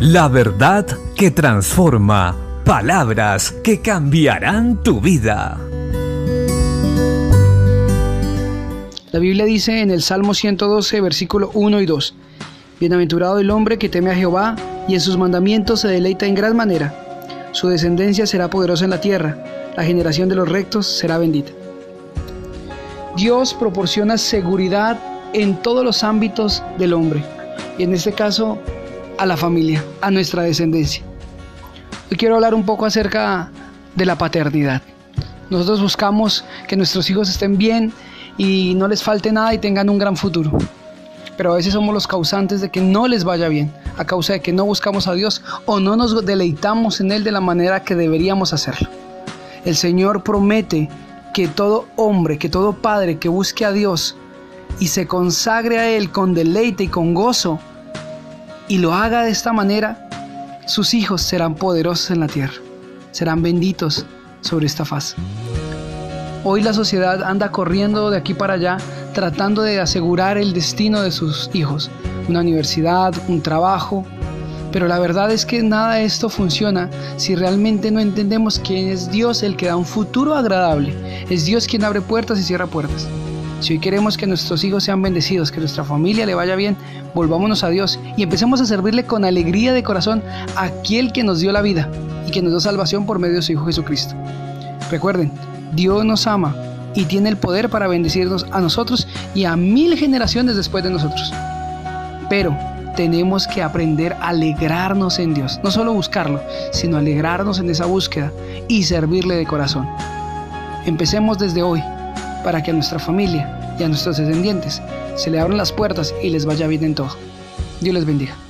La verdad que transforma. Palabras que cambiarán tu vida. La Biblia dice en el Salmo 112, versículo 1 y 2, Bienaventurado el hombre que teme a Jehová y en sus mandamientos se deleita en gran manera. Su descendencia será poderosa en la tierra, la generación de los rectos será bendita. Dios proporciona seguridad en todos los ámbitos del hombre, y en este caso a la familia, a nuestra descendencia. Hoy quiero hablar un poco acerca de la paternidad. Nosotros buscamos que nuestros hijos estén bien y no les falte nada y tengan un gran futuro. Pero a veces somos los causantes de que no les vaya bien, a causa de que no buscamos a Dios o no nos deleitamos en Él de la manera que deberíamos hacerlo. El Señor promete que todo hombre, que todo padre que busque a Dios y se consagre a Él con deleite y con gozo, y lo haga de esta manera, sus hijos serán poderosos en la tierra, serán benditos sobre esta faz. Hoy la sociedad anda corriendo de aquí para allá tratando de asegurar el destino de sus hijos, una universidad, un trabajo, pero la verdad es que nada de esto funciona si realmente no entendemos que es Dios el que da un futuro agradable, es Dios quien abre puertas y cierra puertas. Si hoy queremos que nuestros hijos sean bendecidos, que nuestra familia le vaya bien, volvámonos a Dios y empecemos a servirle con alegría de corazón a aquel que nos dio la vida y que nos dio salvación por medio de su Hijo Jesucristo. Recuerden, Dios nos ama y tiene el poder para bendecirnos a nosotros y a mil generaciones después de nosotros. Pero tenemos que aprender a alegrarnos en Dios, no solo buscarlo, sino alegrarnos en esa búsqueda y servirle de corazón. Empecemos desde hoy para que a nuestra familia y a nuestros descendientes se le abran las puertas y les vaya bien en todo. Dios les bendiga.